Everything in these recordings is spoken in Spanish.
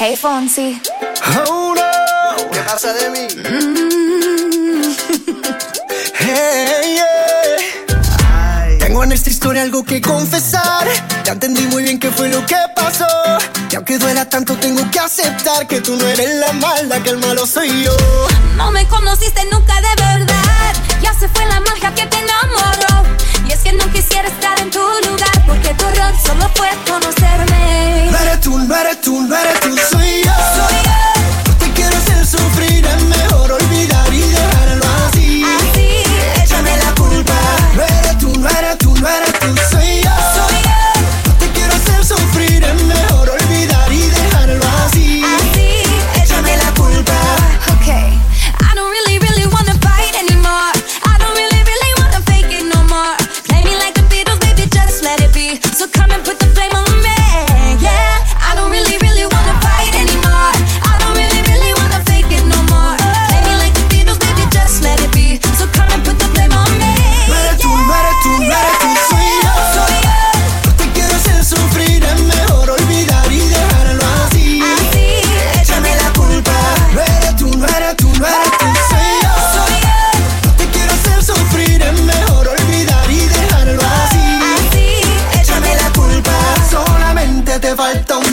Hey Fonsi. Oh no. ¿Qué pasa de mí? Mm. hey, yeah. Tengo en esta historia algo que confesar. Ya entendí muy bien qué fue lo que pasó. Y aunque duela tanto, tengo que aceptar que tú no eres la mala, que el malo soy yo. No me conociste nunca de verdad. Ya se fue la magia que te enamoró. Es que no quisiera estar en tu lugar. Porque tu error solo fue conocerme. No eres tú, no eres tú, no eres tú, soy yo. Soy yo. No te quiero hacer sufrir, Solamente te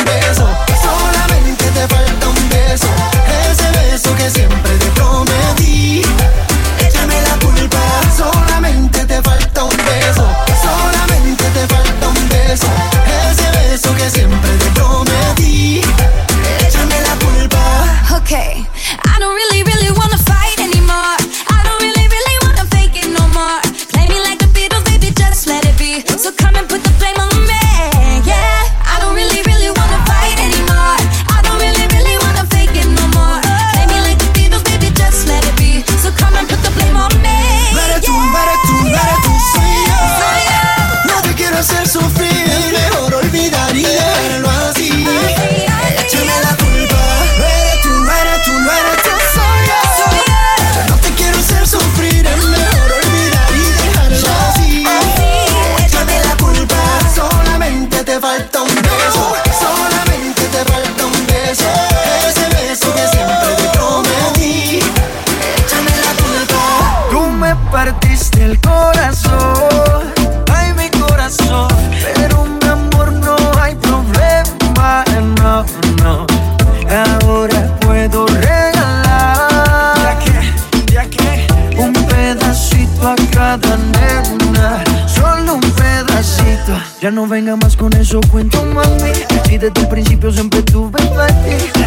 cuento mami. Si desde el principio siempre tuve para.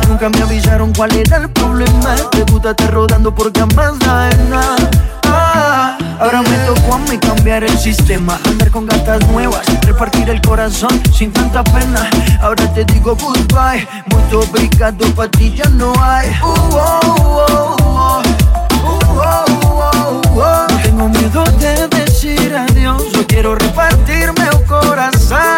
Nunca me avisaron cuál era el problema. Te gusta estar rodando por camas nada. Ah, ahora me tocó a mí cambiar el sistema. Andar con gatas nuevas, repartir el corazón sin tanta pena. Ahora te digo goodbye. Muy obrigado, pa' ti ya no hay. Uh, oh, oh, oh. Uh, oh, tengo miedo de decir adiós. Yo quiero repartirme el corazón.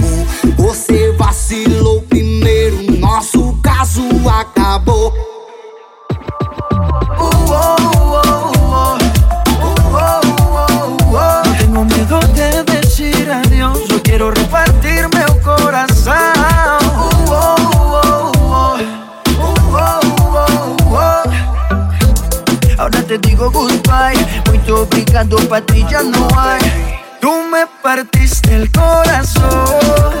Você vacilou primeiro, nosso caso acabou. Uh, oh, oh, oh. Uh, oh, oh, oh. No tengo miedo de decir adiós, yo quiero repartirme el corazón. Uh, oh, oh, oh. Uh, oh, oh, oh. Ahora te digo goodbye, muito obrigado, pa' ti ya no hay. Tú me partiste el corazón,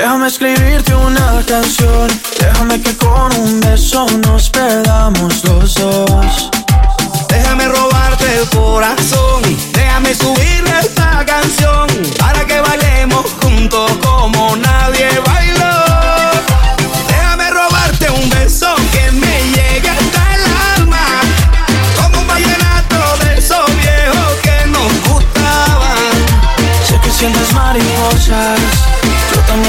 déjame escribirte una canción, déjame que con un beso nos perdamos los dos. Déjame robarte el corazón, déjame subir esta canción para que bailemos juntos como nadie bailó. Déjame robarte un beso que me llegue hasta el alma, como un vallenato de esos viejos que nos gustaban. Sé que sientes mariposas,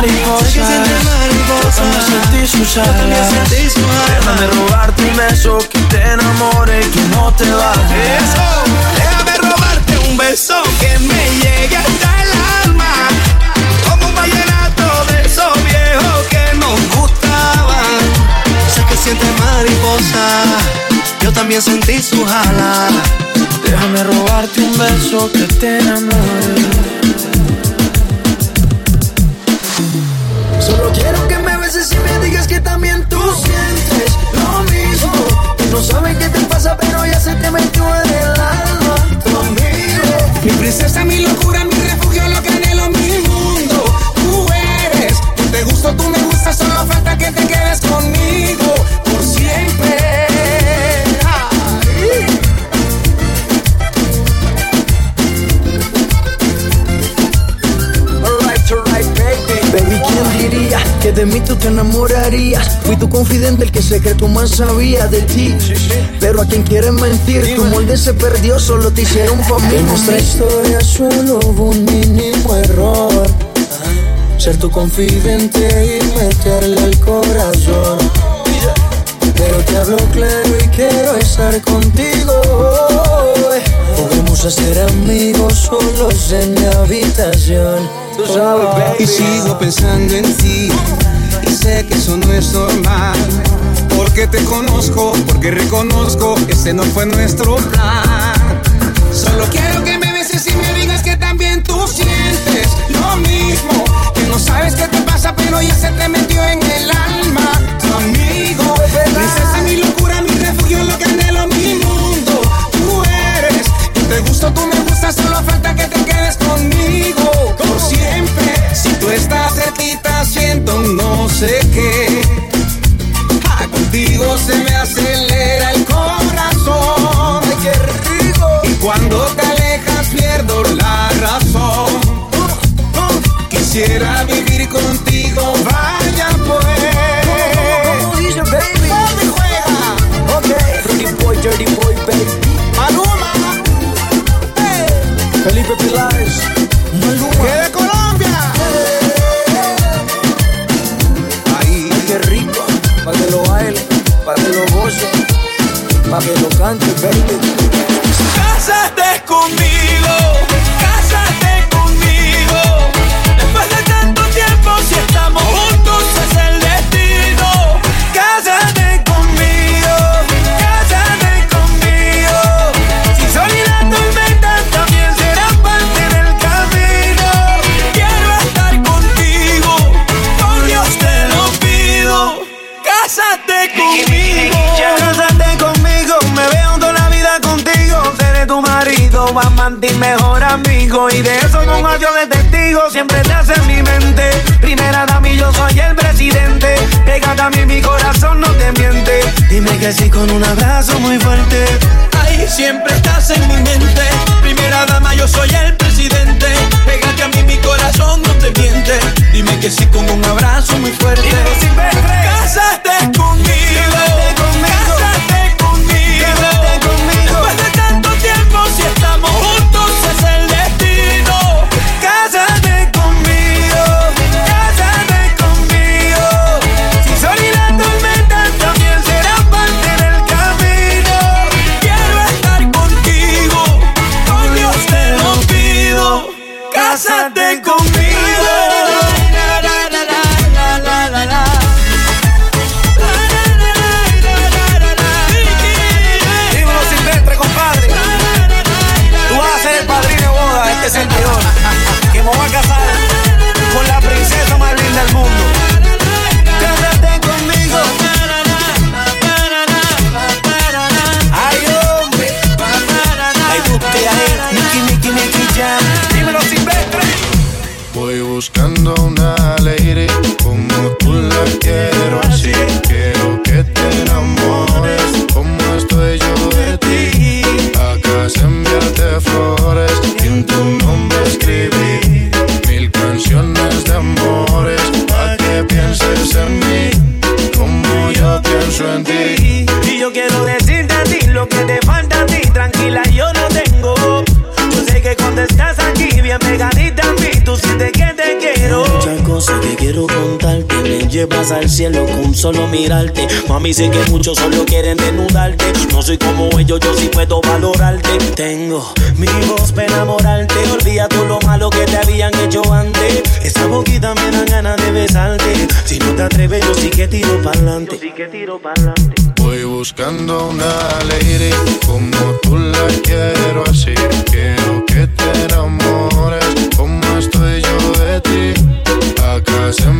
Sé que sientes mariposas. yo también sentí sus alas. sentí sus alas. Déjame robarte un beso que te enamore y tú no te vayas. Eso, déjame robarte un beso que me llegue hasta el alma. Como un vallenato de esos viejos que nos gustaban. Sé que sientes mariposa, yo también sentí sus alas. Déjame robarte un beso que te enamore. Digas que también tú sientes lo mismo. No sabes qué te pasa, pero ya se te metió en el alma conmigo. Mi princesa, mi locura, mi refugio, lo que anhelo, mi mundo. Tú eres, yo te gusto, tú me gustas, solo confidente, el que secreto más sabía de ti. Pero a quien quieres mentir, tu molde se perdió, solo te hicieron pa' mí. En nuestra historia solo hubo un mínimo error. Ser tu confidente y meterle al corazón. Pero te hablo claro y quiero estar contigo. Podemos a ser amigos solos en mi habitación. Tú sabes, baby. Y sigo pensando en ti sé que eso no es normal. Porque te conozco, porque reconozco que ese no fue nuestro plan. Solo quiero que me beses y me digas que también tú sientes lo mismo. Que no sabes qué te pasa, pero ya se te metió en el alma. Tu amigo, princesa, mi locura, mi refugio, lo que anhelo, no sé qué. Ah, Contigo se me acelera el corazón. Y cuando te alejas pierdo la razón. Quisiera solo mirarte. Mami, sé que muchos solo quieren desnudarte. No soy como ellos, yo sí puedo valorarte. Tengo mi voz para enamorarte. Olvida todo lo malo que te habían hecho antes. Esa boquita me dan ganas de besarte. Si no te atreves, yo sí que tiro para adelante. sí que tiro para Voy buscando una lady como tú la quiero así. Quiero que te enamores como estoy yo de ti. Acá se enviarte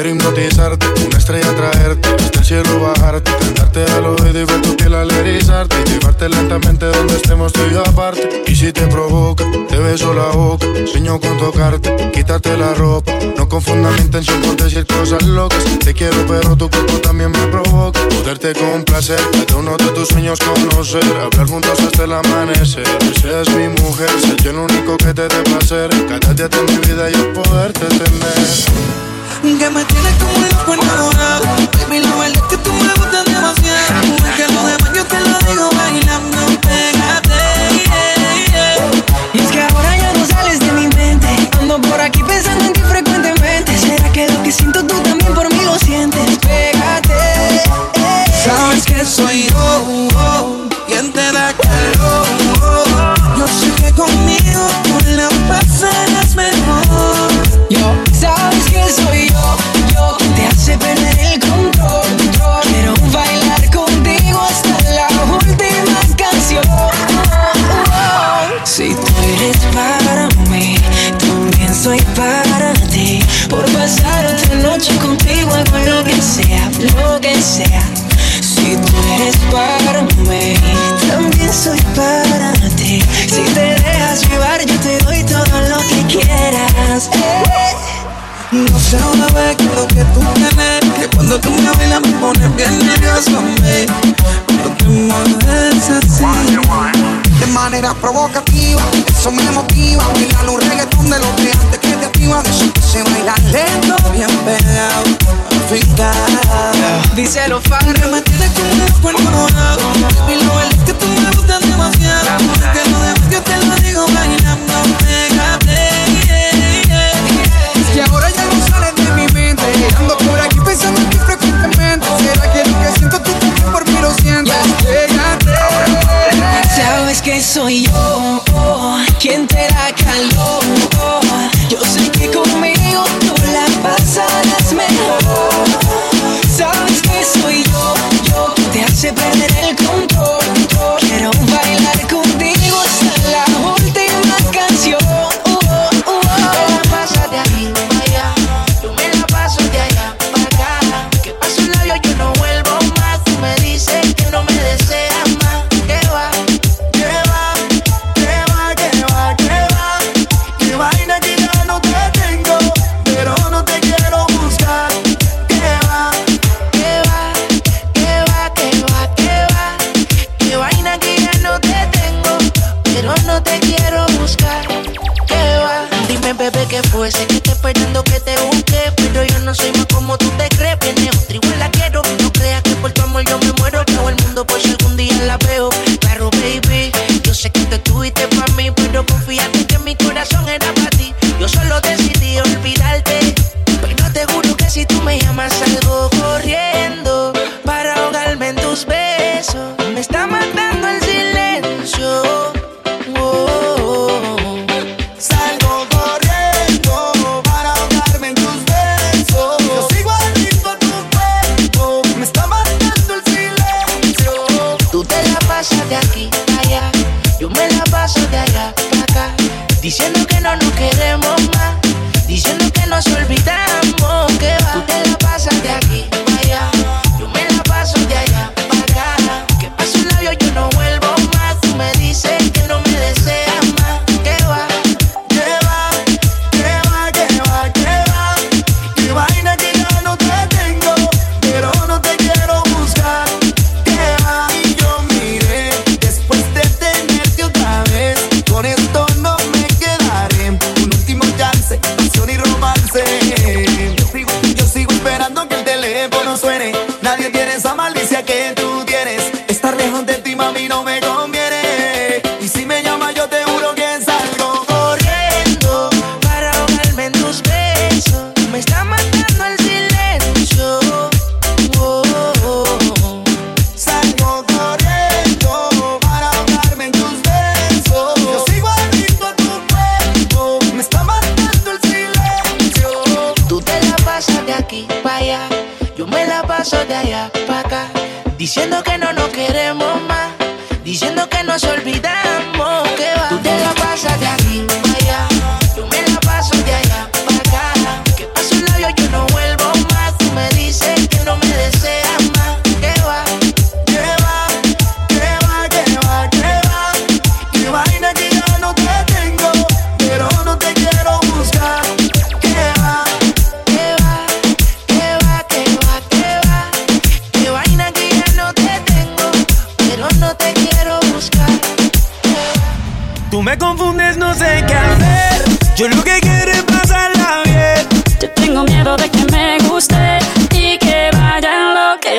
quiero hipnotizarte, una estrella traerte, hasta el cielo bajarte, cantarte al oído y ver tu piel al erizarte, llevarte lentamente donde estemos tú y yo aparte. Y si te provoca, te beso la boca, sueño con tocarte, quitarte la ropa. No confunda mi intención por decir cosas locas. Te quiero, pero tu cuerpo también me provoca. Poderte complacer, de uno de tus sueños conocer, hablar juntos hasta el amanecer. Seas mi mujer, ser yo el único que te dé placer. Cada día de mi vida yo poderte tener. Que me tienes como loco enamorado. Baby, la verdad es que tú me gustas demasiado. Que lo demás yo te lo digo bailando Pégate, Y es que ahora ya no sales de mi mente. Ando por aquí pensando en ti frecuentemente. ¿Será que lo que siento tú también por mí lo sientes? Pégate Sabes que soy yo Quien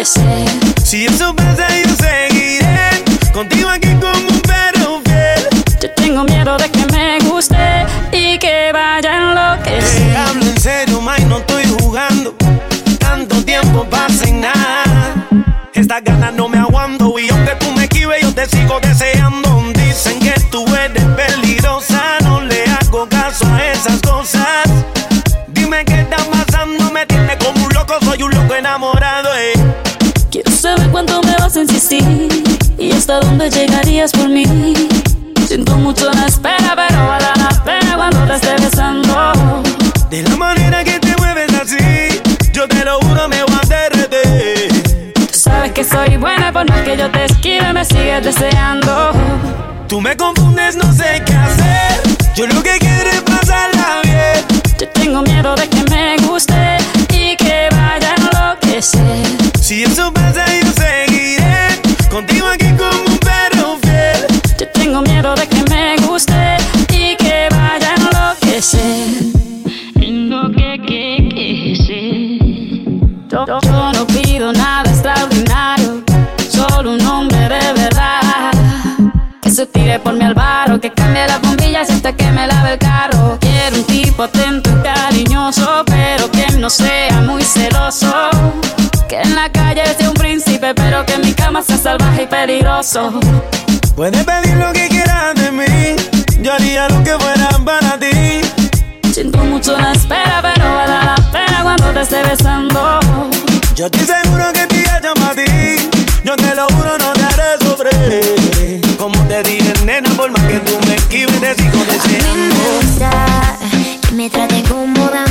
See, it's a Quiero un tipo atento y cariñoso, pero que no sea muy celoso. Que en la calle sea un príncipe, pero que en mi cama sea salvaje y peligroso. Puedes pedir lo que quieras de mí, yo haría lo que fuera para ti. Siento mucho la espera, pero vale la pena cuando te esté besando. Yo estoy seguro que te llamo a ti, yo te lo juro, no te haré sufrir. Como te dije, nena, por más que libre. Me gusta que me trate como dama.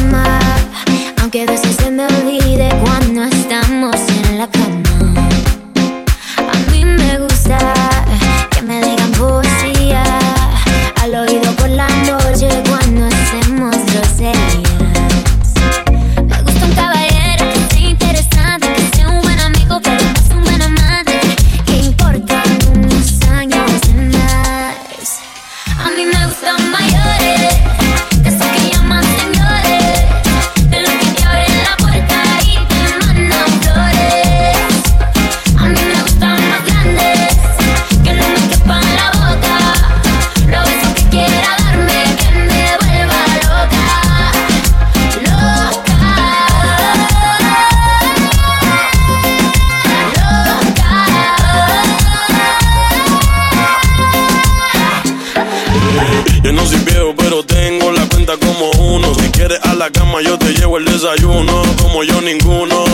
Yo no soy viejo, pero tengo la cuenta como uno. Si quieres a la cama, yo te llevo el desayuno. Como yo, ninguno.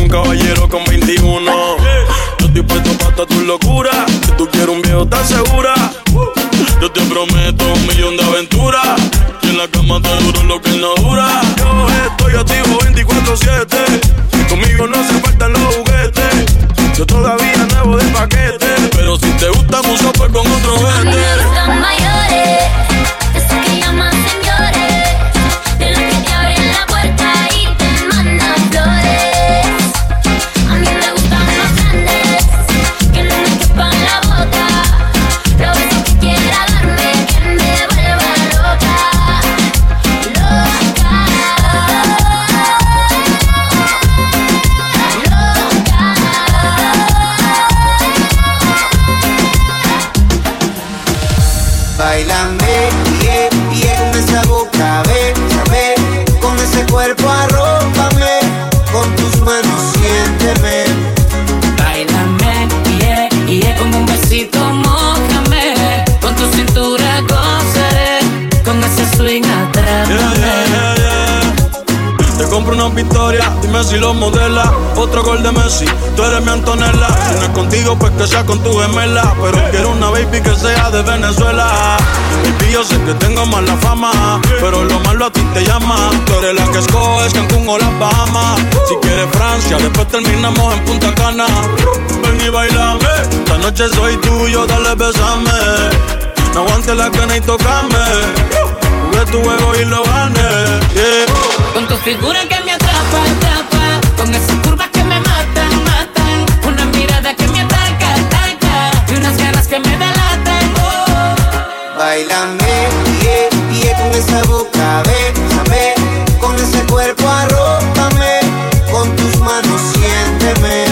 Un caballero con 21. Yo estoy puesto para tus locuras. Si tú quieres un viejo, estás segura. Yo te prometo un millón de aventuras. Y en la cama te duro lo que no dura. Yo estoy activo 24-7. Si lo modela. Otro gol de Messi, tú eres mi Antonella. Si no es contigo, pues que sea con tu gemela. Pero quiero una baby que sea de Venezuela. Y yo sé que tengo mala fama, pero lo malo a ti te llama. Tú eres la que escoges Cancún o las Bahamas. Si quieres Francia, después terminamos en Punta Cana. Ven y bailame, esta noche soy tuyo, dale besame. No aguantes la gana y tocame. Jugué tu juego y lo gané. Con tu figura que me Bailame, y yeah, con esa boca, bésame. Con ese cuerpo arrópame. Con tus manos siénteme.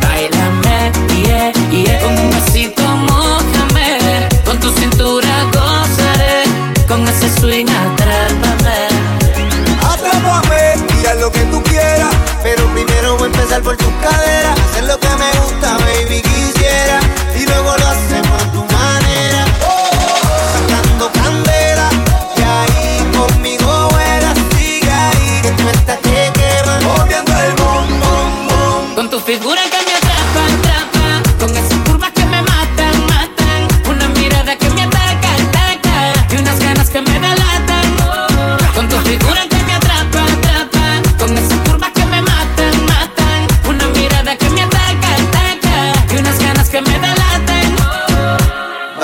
Bailame, yeah, yeah, con un besito mojame. Con tu cintura gozaré. Con ese swing atrápame. lo que tú quieras. Pero primero voy a empezar por tu cadera. Hacer lo que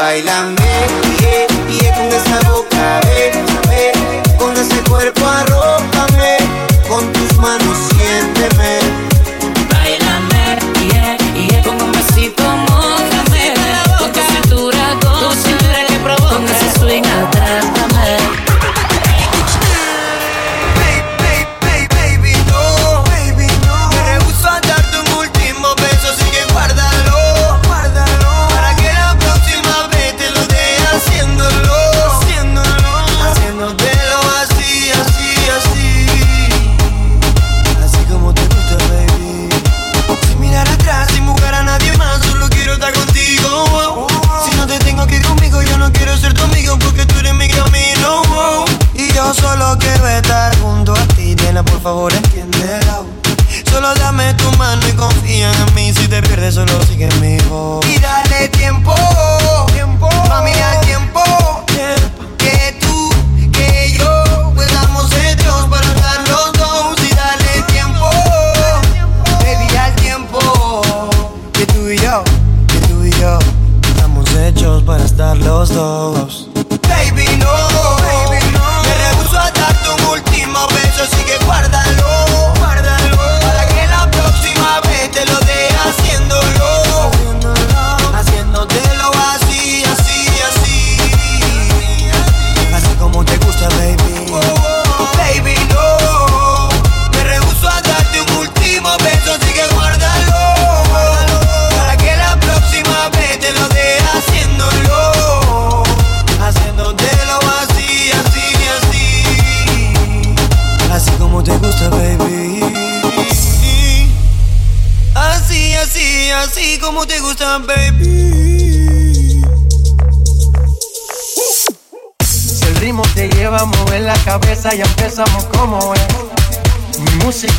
Bailame, yeah, yeah, con esa boca,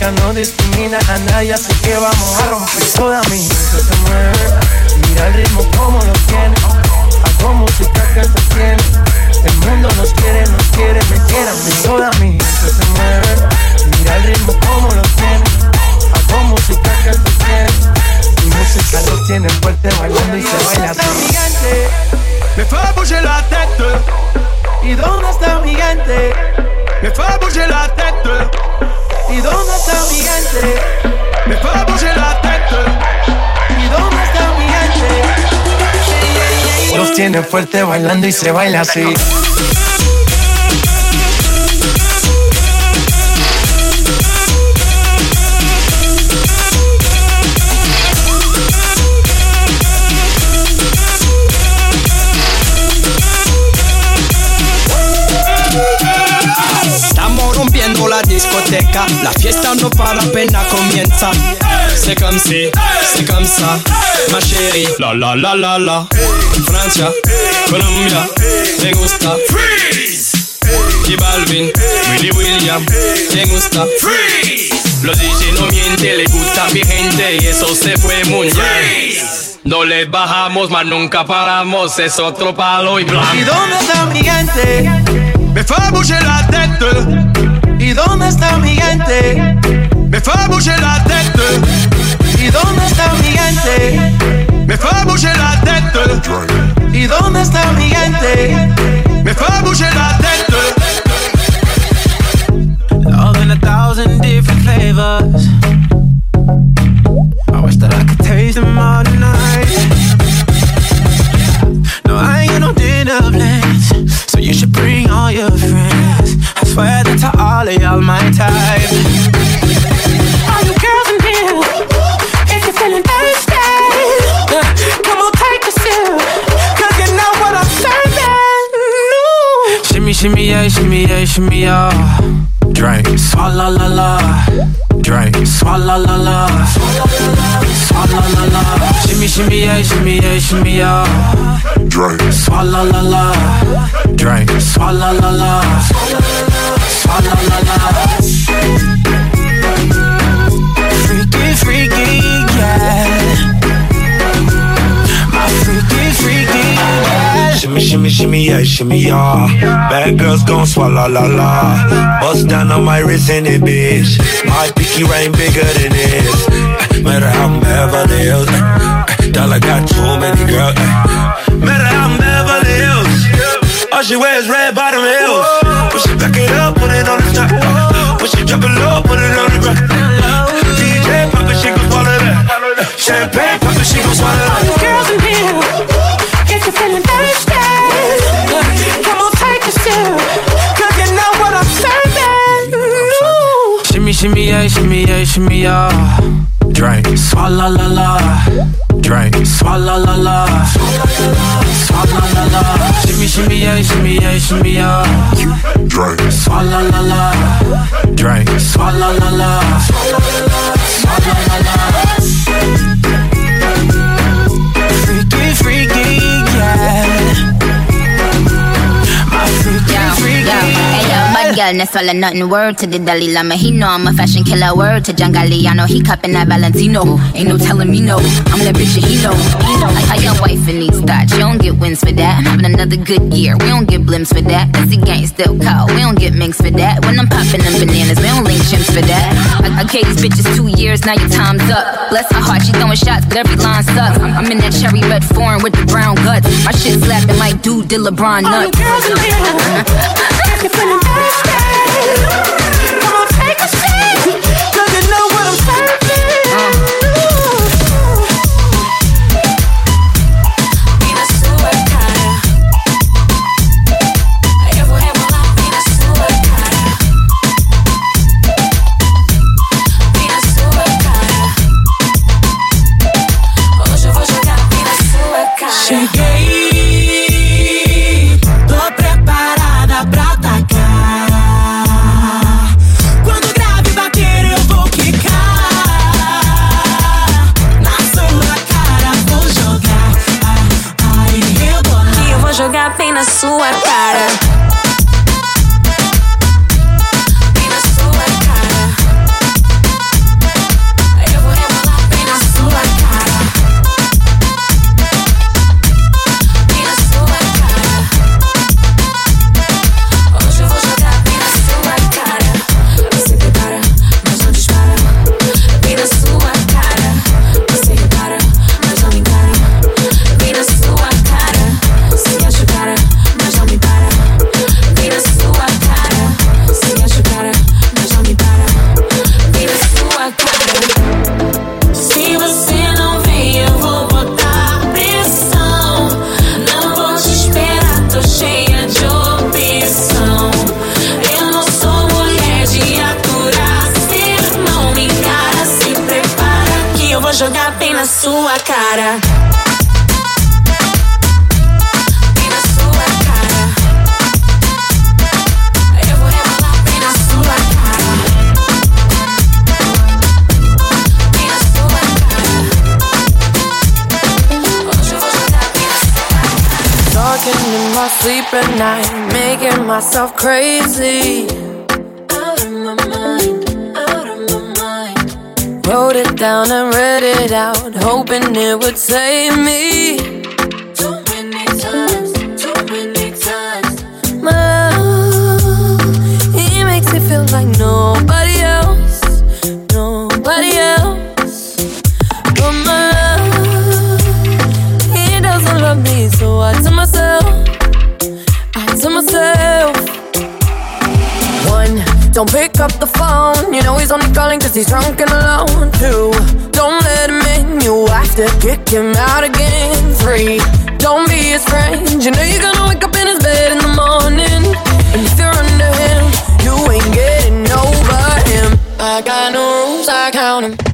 música no discrimina a nadie, así que vamos a romper. Toda mi gente se mueve, mira el ritmo como lo tiene. Hago música que te tiene. El mundo nos quiere, nos quiere, me quieren. Toda mi gente se mueve, mira el ritmo como lo tiene. Hago música que te tiene. Mi música lo tiene fuerte bailando y se baila así. Me fait bouger la tête. ¿Y dónde está mi gente? Me fait bouger la tête. ¿Y dónde está mi gente? Me fait bouger la tête. ¿Y dónde está mi gente? Los tiene fuerte bailando y se baila así. Discoteca, la fiesta no para, pena comienza. C'est comme si, c'est comme ça, ma chérie. La la la la la. Francia, Colombia, me gusta. Freeze. J Balvin, Willy William, me gusta. Freeze. Los DJ no mienten, le gusta mi gente y eso se fue muy bien. No le bajamos, mas nunca paramos, es otro palo y blanco. ¿Y dónde está mi gente? Me fait bouger la tête. ¿Y dónde está mi gente? Me fait bouger la tête. ¿Y dónde está mi gente? Me fait bouger la tête. ¿Y dónde está mi gente? Me fait bouger la tête. All in a thousand different flavors. I wish that I could taste them all friends. I swear that to all of y'all my type. All you girls in here, if you're feeling thirsty, come on, take a sip, 'cause you know what I'm serving. No. Shimmy, shimmy, yeah, shimmy, yeah, shimmy, yeah. Drink, swalla la la. Drink, swalla la la. Swalla la la. Shimmy, shimmy, yeah, shimmy, yeah, shimmy, yeah. Drink, swalla la la. Drink, swalla la la. Freaky, freaky, yeah. My freaky, freaky, yeah. Shimmy, shimmy, shimmy, yeah, shimmy, yeah. Bad girls gon' swallow la la. Bust down on my wrist in it, bitch. My pinky ring bigger than this. Eh, Matter how I'm Beverly Hills. eh, Dollar got too many girls. eh. Matter All she wears red bottom heels. When she back it up, put it on the top. When she drop it low, put it on the ground. DJ pop it, she gon' swallow that. Champagne pop it, she gon' swallow All you that. girls in here, if you're feeling thirsty, Shimmy, yeah, shimmy, yeah, shimmy, yeah. Drink, swalla la la. Drink, swalla la la. Swalla la la. Shimmy, shimmy, yeah, shimmy, yeah, shimmy, yeah. Drink, swalla la la. Drink, swalla la la. Swalla la la. Freaky, girl, no swallow nothing. Word to the Dalai Lama, he know I'm a fashion killer. Word to John Galliano, he cupping that Valentino. Ain't no telling me no, I'm that bitch that he know. He know. Like how your wife in needs thoughts, you don't get wins for that. I'm having another good year, we don't get blimps for that. That's the gang still call, we don't get minks for that. When I'm popping them bananas, we don't link chimps for that. I, I gave these bitches two years, now your time's up. Bless her heart, she throwing shots, but every line sucks. I'm, I'm in that cherry red foreign with the brown guts. My shit slapping like dude did LeBron nuts. All you girls in here, if you're feeling thirsty, yeah. crazy. Out of my mind, out of my mind. Wrote it down and read it out, hoping it would save me. drunk and alone too. Don't let him in, you have to kick him out again. Three, don't be his friend. You know you're gonna wake up in his bed in the morning. And if you're under him, you ain't getting over him. I got no rules, I count him.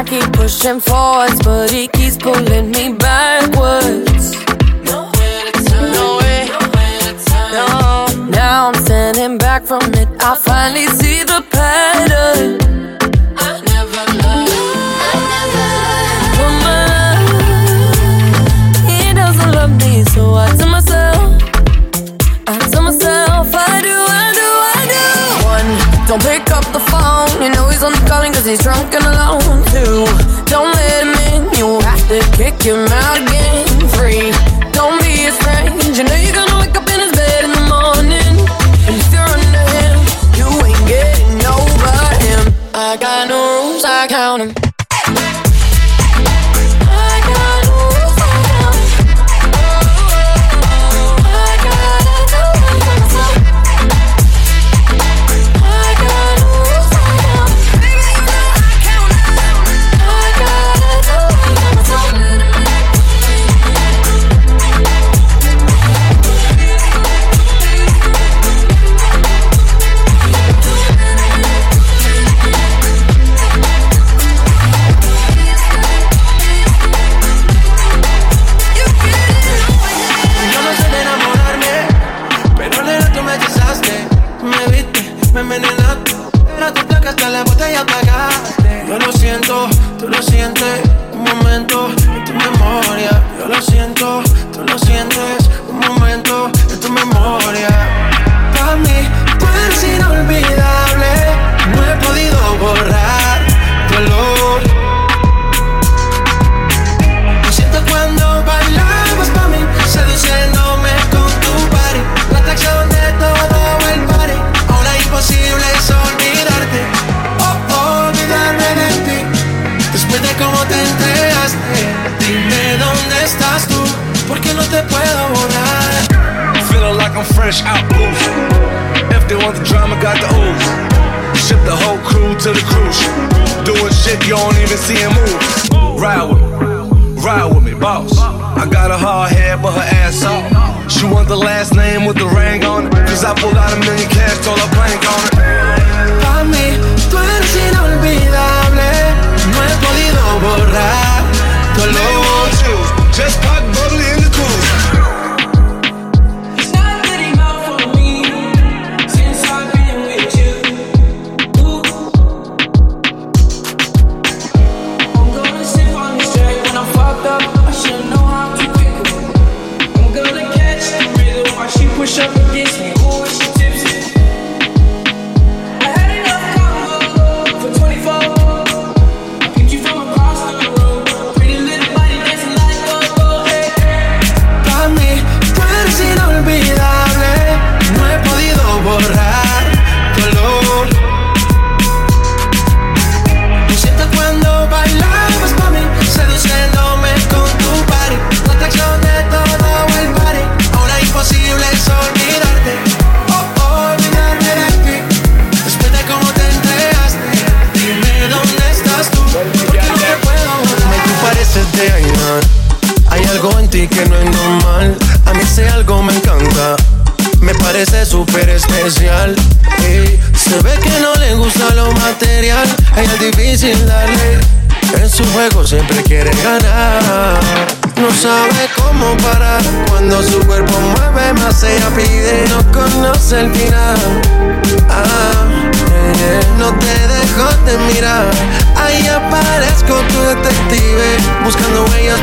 I keep pushing forwards, but he keeps pulling me backwards. Nowhere to to turn. Now I'm standing back from it. I finally see the pattern. cause he's drunk and alone too. Don't let him in, you'll have to kick him out again. Free, don't be a friend. You know you're gonna wake up in his bed in the morning. And if you're under him, you ain't getting over him. I got no rules, I count him. El final. Ah, eh, eh, no te dejo de mirar. Ahí aparezco tu detective buscando huellas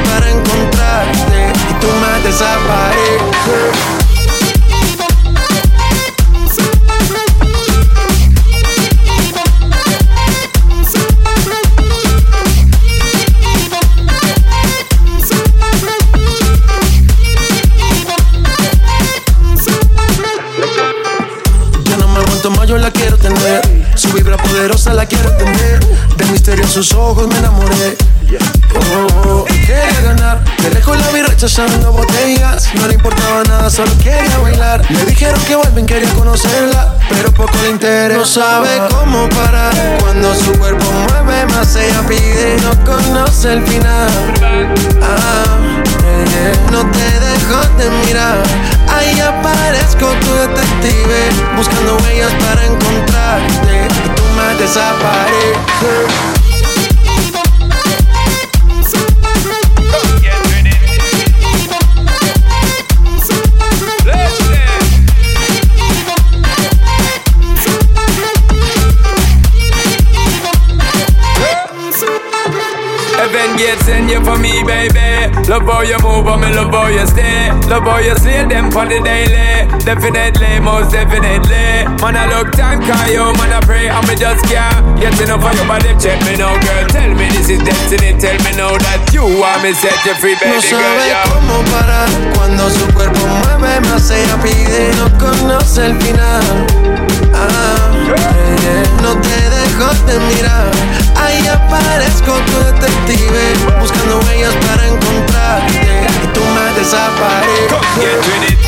vuelven, quería conocerla, pero poco le interesa. No sabe cómo parar cuando su cuerpo mueve más. Ella pide, no conoce el final. Ah, no te dejo de mirar. Ahí aparezco tu detective, buscando huellas para encontrarte. Y tú me desapareces. For me, baby. Love how you move, and me love how you stay. Love how you slay them for the daily. Definitely, most definitely. Man, I look time, call you, man, I pray, and me just can't get enough of your body. Check me now, girl. Tell me this is destiny. Tell me now that you want me set you free, baby no sabe cómo parar cuando su cuerpo mueve más. Ella pide, no conoce el final. Ah. No te dejo de mirar. Ahí aparezco tu detective Buscando huellas para encontrarte. Y tú me desapareces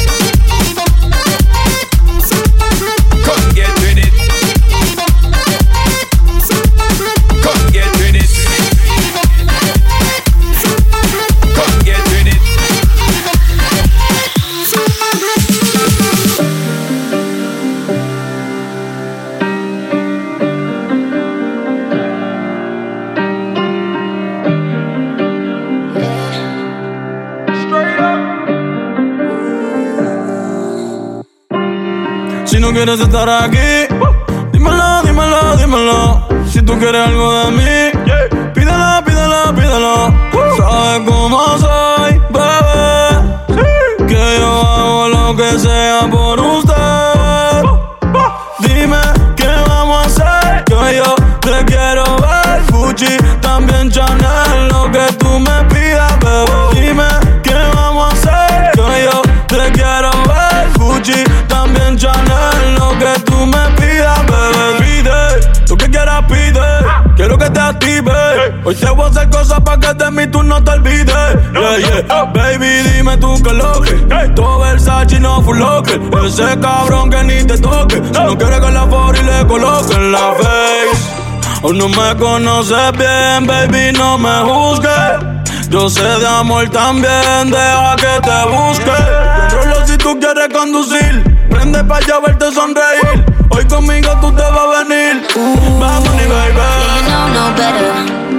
No quieres estar aquí, dímelo, dímelo, dímelo. Si tú quieres algo de mí, pídelo, pídelo, pídelo. Sabes cómo soy, bebé. Que yo hago lo que sea por usted. Dime qué vamos a hacer. Que yo te quiero ver. Gucci, también Chanel. Hoy te voy a hacer cosas para que de mí tú no te olvides. Yeah, yeah. Baby, dime tú qué lo que. Todo Versace no full locker. Ese cabrón que ni te toque. Si no quieres que la for y le coloque en la face. O no me conoces bien, baby, no me juzgues. Yo sé de amor también, deja que te busque. Controlo si tú quieres conducir. Prende pa' allá verte sonreír. Hoy conmigo tú te vas a venir. Vamos, ni baby. Yeah, you know no better.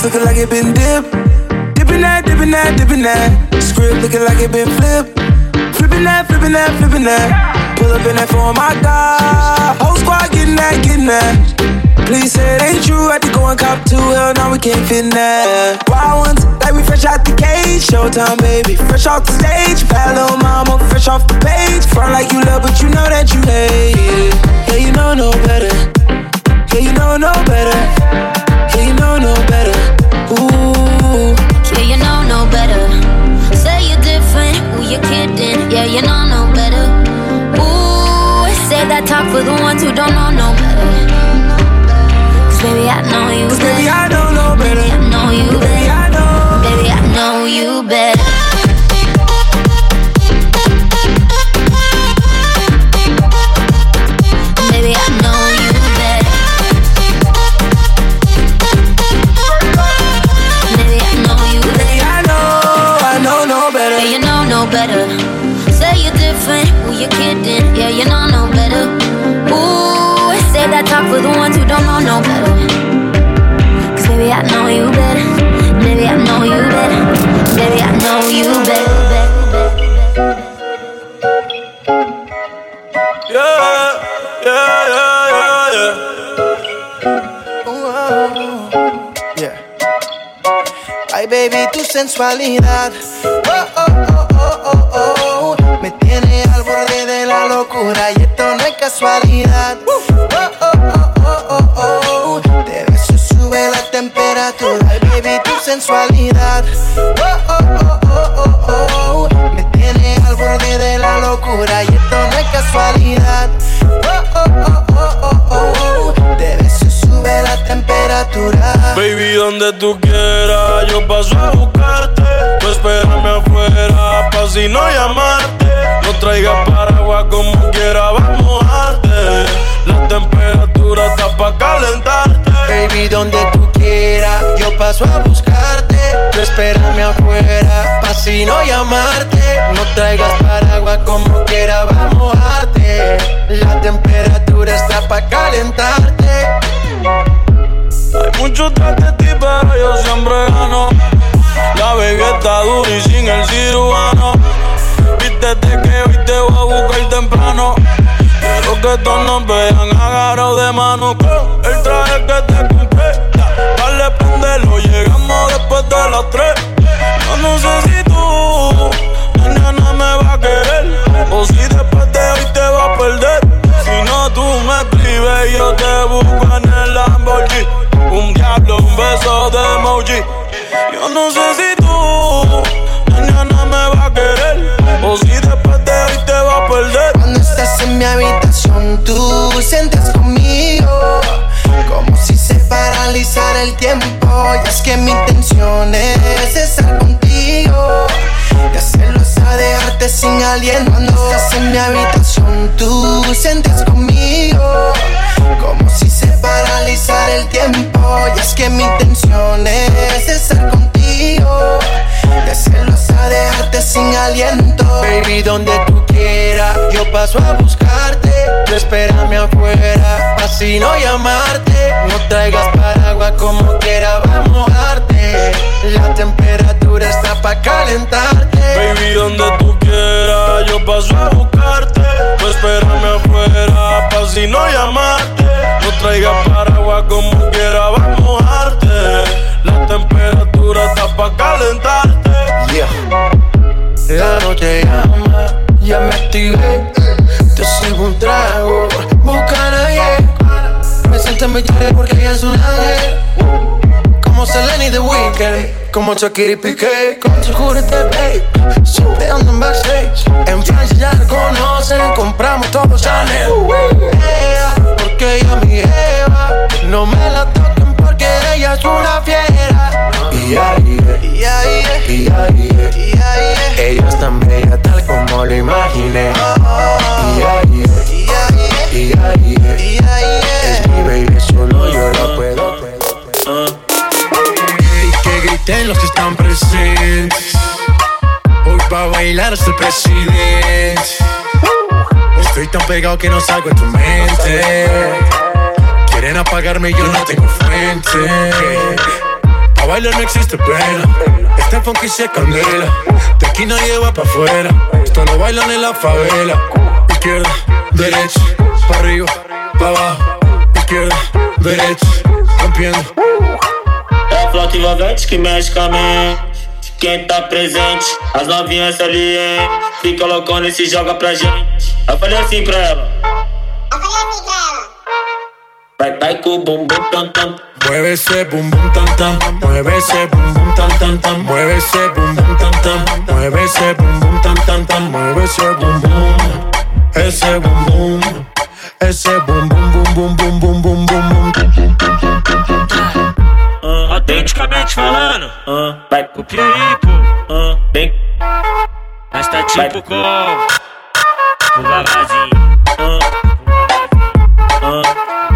Wrist looking like it been dipped. Dipping that, dipping that, dipping that. Script looking like it been flipped. Flipping that, flipping that, flipping that. Pull up in that for my God. Whole squad getting that, getting that. Please say it ain't true. Had to go and cop two. Hell, now we can't fit that. Wild ones, like we fresh out the cage. Showtime, baby. Fresh off the stage. Bad little mama, sensualidad. Paso a buscarte. Tú espérame afuera, pa' si no llamarte. No traigas paraguas como quiera, vamos a mojarte. La temperatura está pa' calentarte. Hay muchos tras de ti, pero yo siempre gano. La vega está dura y sin el cirujano. Vístete que hoy te voy a buscar temprano. Quiero que todos nos vean agarrados de mano el traje que nos sientes conmigo. Como si se paralizara el tiempo. Y es que mi intención es estar contigo. Y hacerlo es a dejarte sin aliento. Baby, donde tú quieras, yo paso a buscarte. Tú espérame afuera, así no llamarte. No traigas paraguas como quiera, vamos a mojarte. La temperatura está pa' calentarte. Baby, donde tú quieras, yo paso a buscarte. Tú espérame afuera, si no llamarte. No traigas paraguas como quiera, vamos a mojarte. La temperatura está pa' calentarte. La noche llama, ya me activé. Te sirvo un trago, busca a nadie. Me siento en mi porque ella es un ángel. Como Selena y The Weeknd, como Shakira y Piqué, con Security Babe. Siempre ando en backstage. En Francia ya la conocen, compramos todo Chanel. Ella, porque ella es mi jeva. No me la toquen porque ella es una fiera. Yeah, yeah. Ella es tan bella tal como lo imaginé. Yeah, yeah, yeah, yeah. Es mi baby, solo yo la puedo. Griten los que están presentes. Hoy va bailar hasta el presidente. Estoy tan pegado que no salgo en tu mente. Quieren apagarme y yo no tengo fuente. A bailar no existe pena. Este funky se candela. De aquí nadie va pa' afuera. Esto lo bailan en la favela. Izquierda, derecha, pa' arriba, pa' abajo. Izquierda, derecha, rompiendo. A flauta envolvente que mexe com a mente. Quem tá presente, as novinhas ali, hein? Fica loucona e se joga pra gente. Eu falei assim pra ela. Vai, vai com o bumbum tam tam. Mueve ese bum bum tam tam, mueve ese bum bum tam tam tam, mueve ese bum bum tam tam, mueve ese bum bum tam tam tam, mueve esse bum bum, esse bum bum, esse bum bum bum bum bum bum bum bum bum. Autenticamente falando, uh, vai pro pipo, uh, vem. Mas tá tipo com o babazinho, uh, uh.